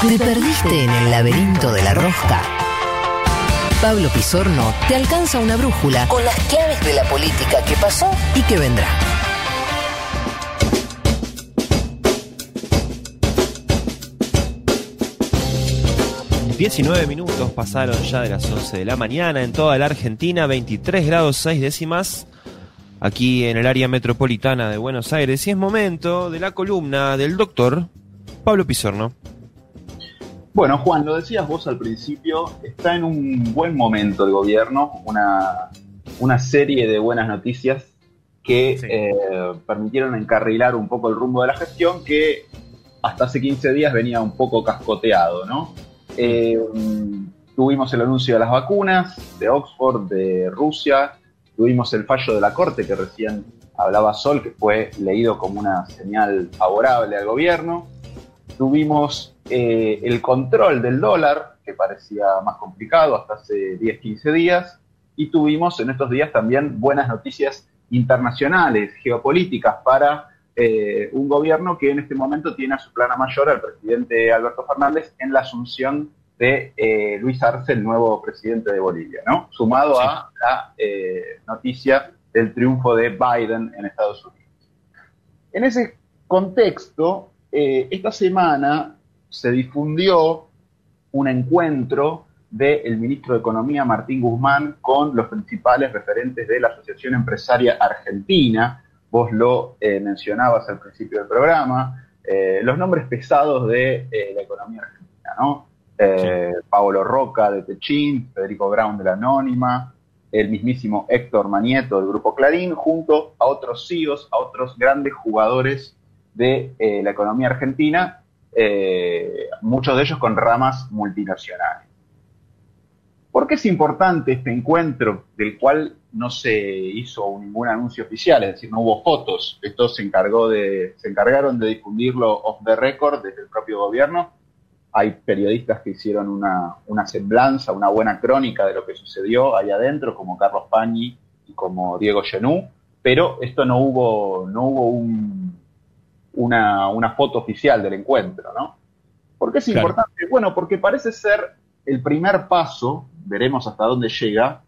¿Te perdiste en el laberinto de la rosca? Pablo Pisorno te alcanza una brújula con las claves de la política que pasó y que vendrá. ...19 minutos pasaron ya de las 11 de la mañana... ...en toda la Argentina... ...23 grados 6 décimas... ...aquí en el área metropolitana de Buenos Aires... ...y es momento de la columna del doctor... ...Pablo Pisorno. Bueno, Juan, lo decías vos al principio, está en un buen momento el gobierno, una, una serie de buenas noticias que eh, permitieron encarrilar un poco el rumbo de la gestión que hasta hace 15 días venía un poco cascoteado, ¿no? Eh, tuvimos el anuncio de las vacunas de Oxford, de Rusia, tuvimos el fallo de la Corte que recién hablaba Sol, que fue leído como una señal favorable al gobierno. Tuvimos eh, el control del dólar, que parecía más complicado hasta hace 10, 15 días, y tuvimos en estos días también buenas noticias internacionales, geopolíticas, para eh, un gobierno que en este momento tiene a su plana mayor al presidente Alberto Fernández en la asunción de eh, Luis Arce, el nuevo presidente de Bolivia, ¿no? Sumado a la noticia del triunfo de Biden en Estados Unidos. En ese contexto, esta semana se difundió un encuentro del ministro de Economía Martín Guzmán con los principales referentes de la Asociación Empresaria Argentina. Vos lo eh, mencionabas al principio del programa, eh, los nombres pesados de eh, la economía argentina, ¿no? Paolo Roca de Techín, Federico Brown de la Anónima, el mismísimo Héctor Manieto del Grupo Clarín, junto a otros CEOs, a otros grandes jugadores de la economía argentina eh, muchos de ellos con ramas multinacionales. ¿Por qué es importante este encuentro del cual no se hizo ningún anuncio oficial, es decir, no hubo fotos? Esto se, encargó de, se encargaron de difundirlo off the record desde el propio gobierno. Hay periodistas que hicieron una, una semblanza, una buena crónica de lo que sucedió ahí adentro, como Carlos Pañi y como Diego Genú, pero esto no hubo, no hubo un, una, foto oficial del encuentro, ¿no? ¿Por qué es importante? Bueno, porque parece ser el primer paso, veremos hasta dónde llega,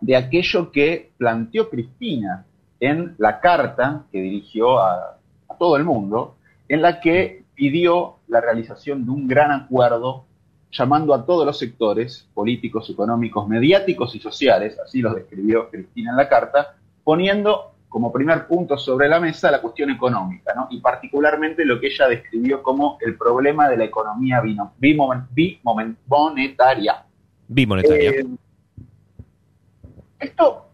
de aquello que planteó Cristina en la carta que dirigió a, a todo el mundo, en la que pidió la realización de un gran acuerdo llamando a todos los sectores políticos, económicos, mediáticos y sociales, así los describió Cristina en la carta, poniendo como primer punto sobre la mesa la cuestión económica, ¿no? y particularmente lo que ella describió como el problema de la economía bimonetaria. Bimonetaria. Eh, esto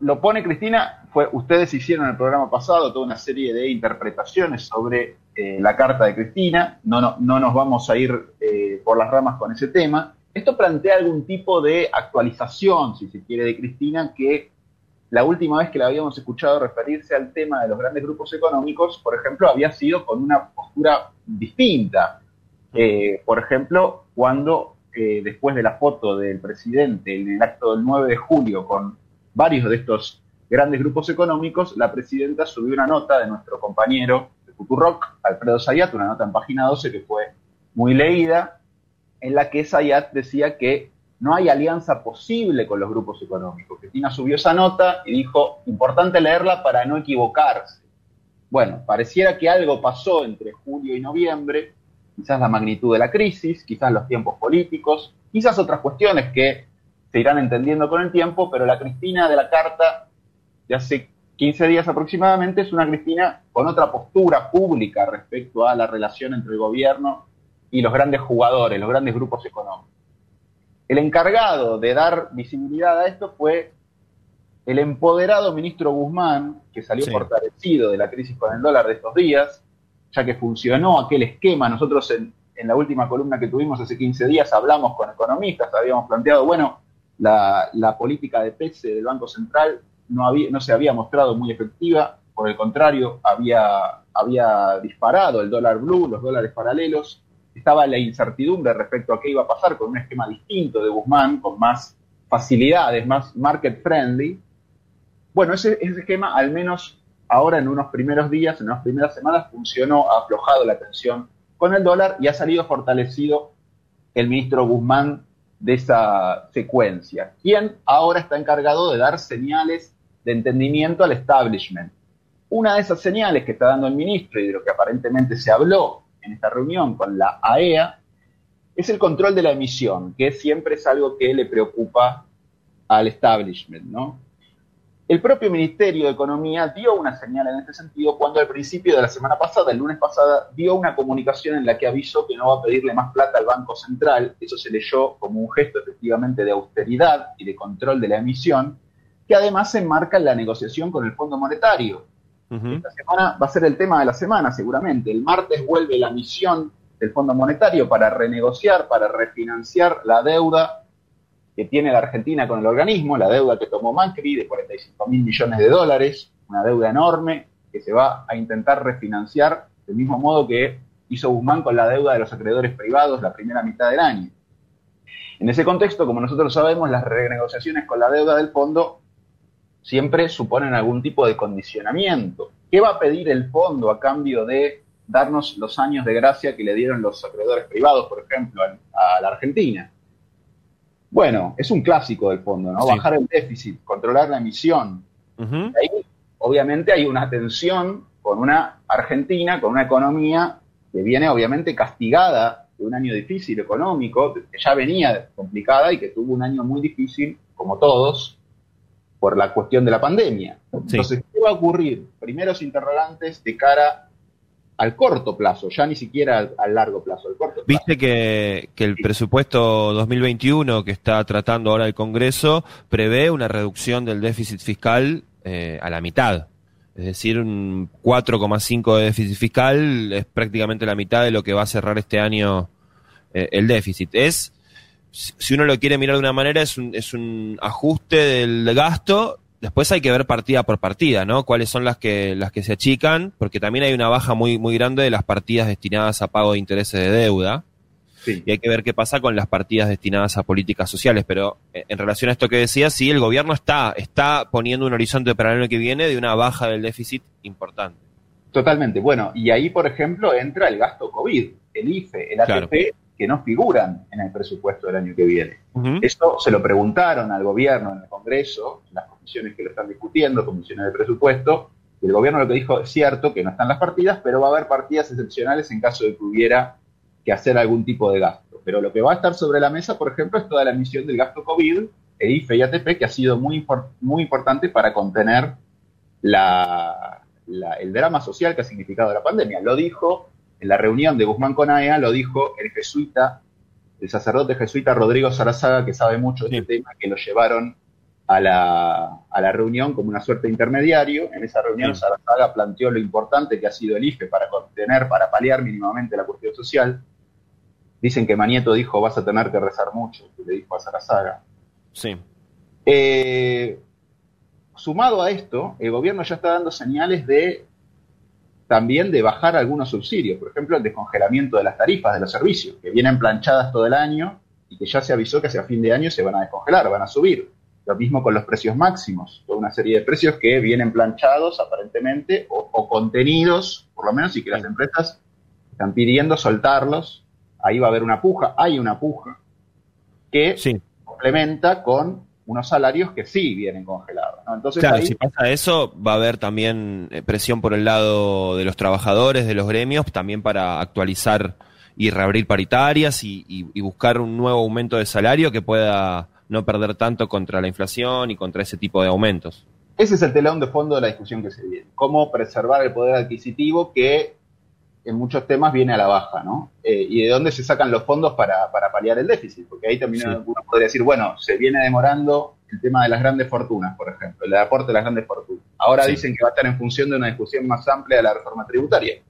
lo pone Cristina, fue, ustedes hicieron en el programa pasado toda una serie de interpretaciones sobre eh, la carta de Cristina, no, no, no nos vamos a ir eh, por las ramas con ese tema. Esto plantea algún tipo de actualización, si se quiere, de Cristina, que la última vez que la habíamos escuchado referirse al tema de los grandes grupos económicos, por ejemplo, había sido con una postura distinta. Eh, por ejemplo, cuando eh, después de la foto del presidente en el acto del 9 de julio con varios de estos grandes grupos económicos, la presidenta subió una nota de nuestro compañero de Futurock, Alfredo Zayat, una nota en página 12 que fue muy leída, en la que Zayat decía que no hay alianza posible con los grupos económicos. Cristina subió esa nota y dijo, importante leerla para no equivocarse. Bueno, pareciera que algo pasó entre julio y noviembre, quizás la magnitud de la crisis, quizás los tiempos políticos, quizás otras cuestiones que se irán entendiendo con el tiempo, pero la Cristina de la carta de hace 15 días aproximadamente es una Cristina con otra postura pública respecto a la relación entre el gobierno y los grandes jugadores, los grandes grupos económicos. El encargado de dar visibilidad a esto fue el empoderado ministro Guzmán, que salió fortalecido de la crisis con el dólar de estos días, ya que funcionó aquel esquema. Nosotros en, la última columna que tuvimos hace 15 días hablamos con economistas, habíamos planteado, bueno, la, política de PESE del Banco Central no, había, no se había mostrado muy efectiva, por el contrario, había, había disparado el dólar blue, los dólares paralelos, estaba la incertidumbre respecto a qué iba a pasar con un esquema distinto de Guzmán, con más facilidades, más market friendly. Bueno, ese, esquema, al menos ahora en unos primeros días, en unas primeras semanas, funcionó, ha aflojado la tensión con el dólar y ha salido fortalecido el ministro Guzmán de esa secuencia, quien ahora está encargado de dar señales de entendimiento al establishment. Una de esas señales que está dando el ministro y de lo que aparentemente se habló en esta reunión con la AEA e es el control de la emisión, que siempre es algo que le preocupa al establishment, ¿no? El propio Ministerio de Economía dio una señal en este sentido cuando al principio de la semana pasada, el lunes pasada, dio una comunicación en la que avisó que no va a pedirle más plata al Banco Central. Eso se leyó como un gesto efectivamente de austeridad y de control de la emisión, que además se enmarca en la negociación con el Fondo Monetario. Esta semana va a ser el tema de la semana, seguramente. El martes vuelve la misión del Fondo Monetario para renegociar, para refinanciar la deuda que tiene la Argentina con el organismo, la deuda que tomó Macri de 45 mil millones de dólares, una deuda enorme que se va a intentar refinanciar del mismo modo que hizo Guzmán con la deuda de los acreedores privados la primera mitad del año. En ese contexto, como nosotros sabemos, las renegociaciones con la deuda del fondo siempre suponen algún tipo de condicionamiento. ¿Qué va a pedir el fondo a cambio de darnos los años de gracia que le dieron los acreedores privados, por ejemplo, a la Argentina? Bueno, es un clásico del fondo, ¿no? Bajar el déficit, controlar la emisión. Ahí, obviamente, hay una tensión con una Argentina, con una economía que viene, obviamente, castigada de un año difícil económico, que ya venía complicada y que tuvo un año muy difícil, como todos, por la cuestión de la pandemia. Entonces, ¿qué va a ocurrir? Primeros interrogantes de cara al corto plazo, ya ni siquiera al, largo plazo, al corto Viste que, que, el presupuesto 2021 que está tratando ahora el Congreso prevé una reducción del déficit fiscal eh, a la mitad. Es decir, un 4,5 de déficit fiscal es prácticamente la mitad de lo que va a cerrar este año eh, el déficit. Es, si uno lo quiere mirar de una manera, es un, es un ajuste del gasto Después hay que ver partida por partida, ¿no? Cuáles son las que, las que se achican, porque también hay una baja muy, muy grande de las partidas destinadas a pago de intereses de deuda. Y hay que ver qué pasa con las partidas destinadas a políticas sociales. Pero eh, en relación a esto que decía, sí, el gobierno está, está poniendo un horizonte para el año que viene de una baja del déficit importante. Totalmente. Bueno, y ahí, por ejemplo, entra el gasto COVID, el IFE, el ATP, que no figuran en el presupuesto del año que viene. Esto se lo preguntaron al gobierno en el Congreso, en las comisiones que lo están discutiendo, comisiones de presupuesto, y el gobierno lo que dijo es cierto que no están las partidas, pero va a haber partidas excepcionales en caso de que hubiera que hacer algún tipo de gasto. Pero lo que va a estar sobre la mesa, por ejemplo, es toda la emisión del gasto COVID, e IFE y ATP, que ha sido muy, muy importante para contener el drama social que ha significado la pandemia. Lo dijo en la reunión de Guzmán con AEA lo dijo el jesuita, el sacerdote jesuita Rodrigo Sarazaga, que sabe mucho de este tema, que lo llevaron a la, a la, reunión como una suerte de intermediario. En esa reunión Sarazaga planteó lo importante que ha sido el IFE para contener, para paliar mínimamente la cuestión social. Dicen que Manieto dijo, vas a tener que rezar mucho, que le dijo a Sarazaga. Sí. Eh, sumado a esto, el gobierno ya está dando señales de también de bajar algunos subsidios, por ejemplo, el descongelamiento de las tarifas de los servicios, que vienen planchadas todo el año y que ya se avisó que hacia fin de año se van a descongelar, van a subir. Lo mismo con los precios máximos, toda una serie de precios que vienen planchados aparentemente o, contenidos, por lo menos, y que las empresas están pidiendo soltarlos. Ahí va a haber una puja, hay una puja que complementa con unos salarios que sí vienen congelados. Entonces, claro, si pasa eso, va a haber también eh, presión por el lado de los trabajadores, de los gremios, también para actualizar y reabrir paritarias y, buscar un nuevo aumento de salario que pueda no perder tanto contra la inflación y contra ese tipo de aumentos. Ese es el telón de fondo de la discusión que se viene. Cómo preservar el poder adquisitivo que en muchos temas viene a la baja, ¿no? Eh, y de dónde se sacan los fondos para, paliar el déficit, porque ahí también uno podría decir, bueno, se viene demorando el tema de las grandes fortunas, por ejemplo, el aporte de las grandes fortunas. Ahora dicen que va a estar en función de una discusión más amplia de la reforma tributaria.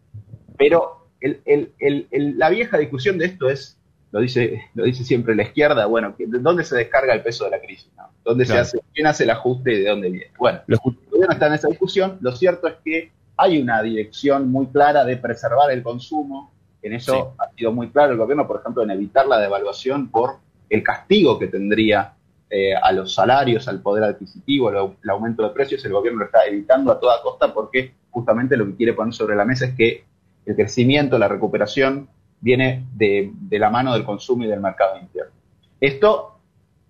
Pero la vieja discusión de esto es, lo dice, lo dice siempre la izquierda, bueno, ¿de dónde se descarga el peso de la crisis? ¿Dónde se hace, ¿Quién hace el ajuste y de dónde viene? Bueno, el gobierno está en esa discusión, lo cierto es que hay una dirección muy clara de preservar el consumo. En eso ha sido muy claro el gobierno, por ejemplo, en evitar la devaluación por el castigo que tendría eh, a los salarios, al poder adquisitivo, el aumento de precios. El gobierno lo está evitando a toda costa porque justamente lo que quiere poner sobre la mesa es que el crecimiento, la recuperación viene de, la mano del consumo y del mercado interno. Esto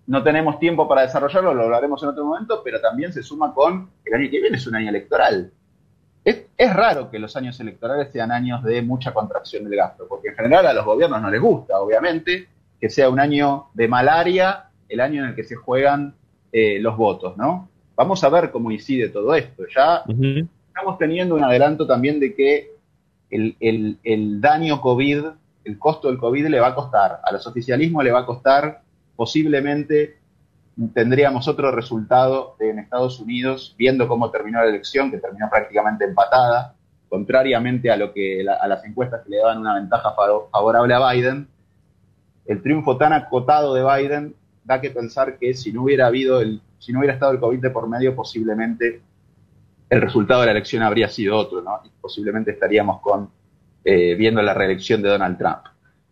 no tenemos tiempo para desarrollarlo, lo hablaremos en otro momento, pero también se suma con el año que viene es un año electoral. Es, es, raro que los años electorales sean años de mucha contracción del gasto, porque en general a los gobiernos no les gusta, obviamente, que sea un año de malaria, el año en el que se juegan eh, los votos, ¿no? Vamos a ver cómo incide todo esto. Ya estamos teniendo un adelanto también de que el, daño COVID, el costo del COVID le va a costar, a los oficialismos le va a costar, posiblemente tendríamos otro resultado en Estados Unidos, viendo cómo terminó la elección, que terminó prácticamente empatada, contrariamente a lo que a las encuestas que le daban una ventaja favorable a Biden, el triunfo tan acotado de Biden da que pensar que si no hubiera habido el, si no hubiera estado el COVID de por medio, posiblemente el resultado de la elección habría sido otro, ¿no? Y posiblemente estaríamos eh, viendo la reelección de Donald Trump.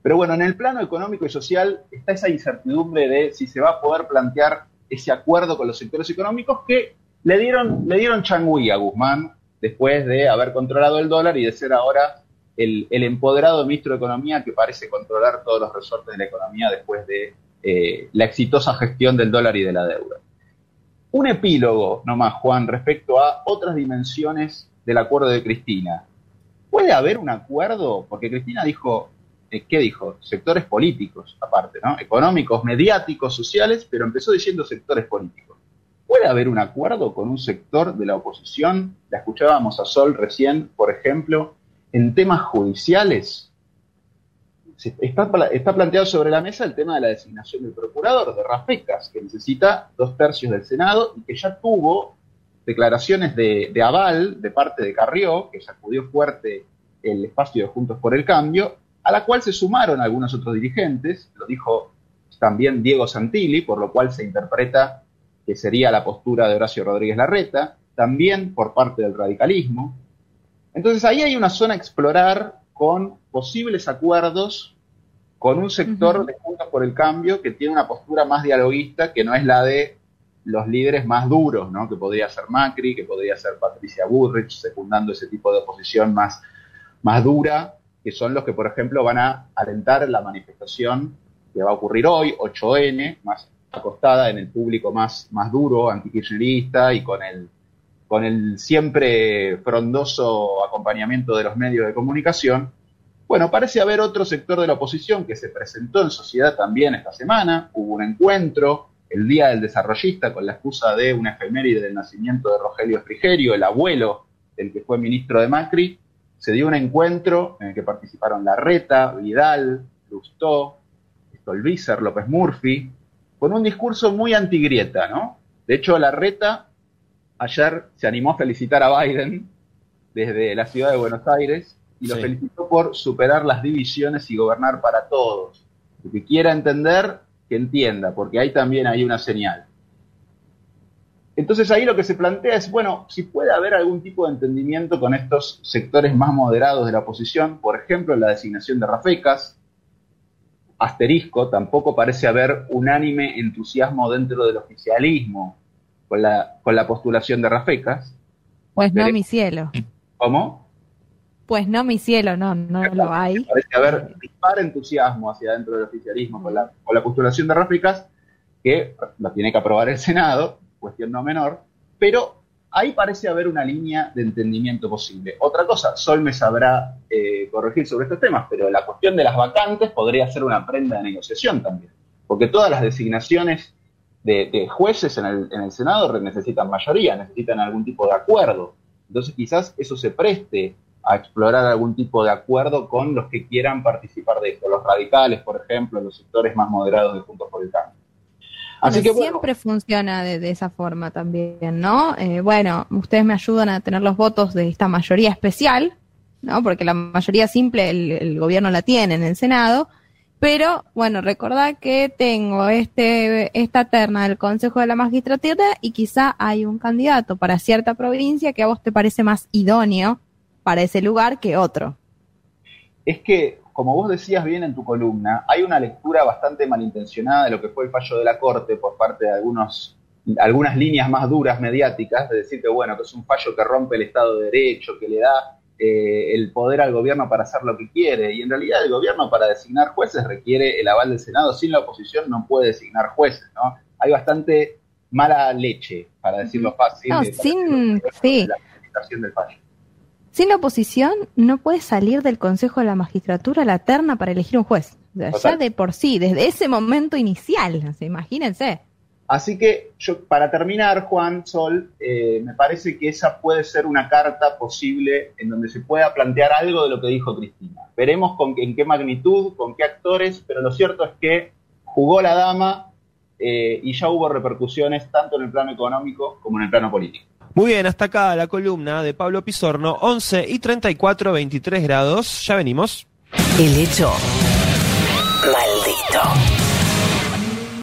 Pero bueno, en el plano económico y social está esa incertidumbre de si se va a poder plantear ese acuerdo con los sectores económicos que le dieron, le dieron changüí a Guzmán después de haber controlado el dólar y de ser ahora el empoderado ministro de Economía que parece controlar todos los resortes de la economía después de eh, la exitosa gestión del dólar y de la deuda. Un epílogo nomás, Juan, respecto a otras dimensiones del acuerdo de Cristina. ¿Puede haber un acuerdo? Porque Cristina dijo, eh, ¿qué dijo? Sectores políticos, aparte, ¿no? Económicos, mediáticos, sociales, pero empezó diciendo sectores políticos. ¿Puede haber un acuerdo con un sector de la oposición? La escuchábamos a Sol recién, por ejemplo, en temas judiciales está, está, planteado sobre la mesa el tema de la designación del procurador de Rafecas, que necesita dos tercios del Senado y que ya tuvo declaraciones de, aval de parte de Carrió, que sacudió fuerte el espacio de Juntos por el Cambio, a la cual se sumaron algunos otros dirigentes, lo dijo también Diego Santilli, por lo cual se interpreta que sería la postura de Horacio Rodríguez Larreta, también por parte del radicalismo. Entonces ahí hay una zona a explorar con posibles acuerdos con un sector de Juntos por el Cambio que tiene una postura más dialoguista, que no es la de los líderes más duros, ¿no? que podría ser Macri, que podría ser Patricia Burrich, secundando ese tipo de oposición más, más dura, que son los que, por ejemplo, van a alentar la manifestación que va a ocurrir hoy, 8N, más acostada en el público más, más duro, antikirchnerista y con el con el siempre frondoso acompañamiento de los medios de comunicación, bueno, parece haber otro sector de la oposición que se presentó en sociedad también esta semana. Hubo un encuentro el Día del Desarrollista con la excusa de una efeméride del nacimiento de Rogelio Frigerio, el abuelo del que fue ministro de Macri. Se dio un encuentro en el que participaron Larreta, Vidal, Lustó, Stolbizer, López Murphy, con un discurso muy antigrieta, ¿no? De hecho, Larreta ayer se animó a felicitar a Biden desde la ciudad de Buenos Aires y lo felicitó por superar las divisiones y gobernar para todos. El que quiera entender, que entienda, porque ahí también hay una señal. Entonces ahí lo que se plantea es, bueno, si puede haber algún tipo de entendimiento con estos sectores más moderados de la oposición, por ejemplo, la designación de Rafecas, asterisco, tampoco parece haber unánime entusiasmo dentro del oficialismo con la, con la postulación de Rafecas. Pues no, mi cielo. ¿Cómo? Pues no, mi cielo, no, no lo hay. Parece haber dispar entusiasmo hacia dentro del oficialismo con la, con la postulación de Rafecas, que la tiene que aprobar el Senado, cuestión no menor, pero ahí parece haber una línea de entendimiento posible. Otra cosa, Sol me sabrá eh, corregir sobre estos temas, pero la cuestión de las vacantes podría ser una prenda de negociación también, porque todas las designaciones de, jueces en el, en el, Senado necesitan mayoría, necesitan algún tipo de acuerdo. Entonces quizás eso se preste a explorar algún tipo de acuerdo con los que quieran participar de esto, los radicales, por ejemplo, los sectores más moderados de Juntos por el Cambio. Así que, siempre funciona de, esa forma también, ¿no? Eh, bueno, ustedes me ayudan a tener los votos de esta mayoría especial, ¿no? Porque la mayoría simple el, el gobierno la tiene en el Senado, pero bueno, recordad que tengo este, esta terna del Consejo de la Magistratura y quizá hay un candidato para cierta provincia que a vos te parece más idóneo para ese lugar que otro. Es que, como vos decías bien en tu columna, hay una lectura bastante malintencionada de lo que fue el fallo de la Corte por parte de algunos, algunas líneas más duras mediáticas, de decir que bueno, que es un fallo que rompe el Estado de Derecho, que le da eh, el poder al gobierno para hacer lo que quiere. Y en realidad el gobierno para designar jueces requiere el aval del Senado. Sin la oposición no puede designar jueces, ¿no? Hay bastante mala leche, para decirlo fácil. No, sin, sí. Sin la oposición no puede salir del Consejo de la Magistratura la terna para elegir un juez. ya de por sí, desde ese momento inicial, imagínense. Así que yo, para terminar, Juan Sol, eh, me parece que esa puede ser una carta posible en donde se pueda plantear algo de lo que dijo Cristina. Veremos con, en qué magnitud, con qué actores, pero lo cierto es que jugó la dama eh, y ya hubo repercusiones tanto en el plano económico como en el plano político. Muy bien, hasta acá la columna de Pablo Pizorno, 11 y 34, 23 grados. Ya venimos. El hecho maldito.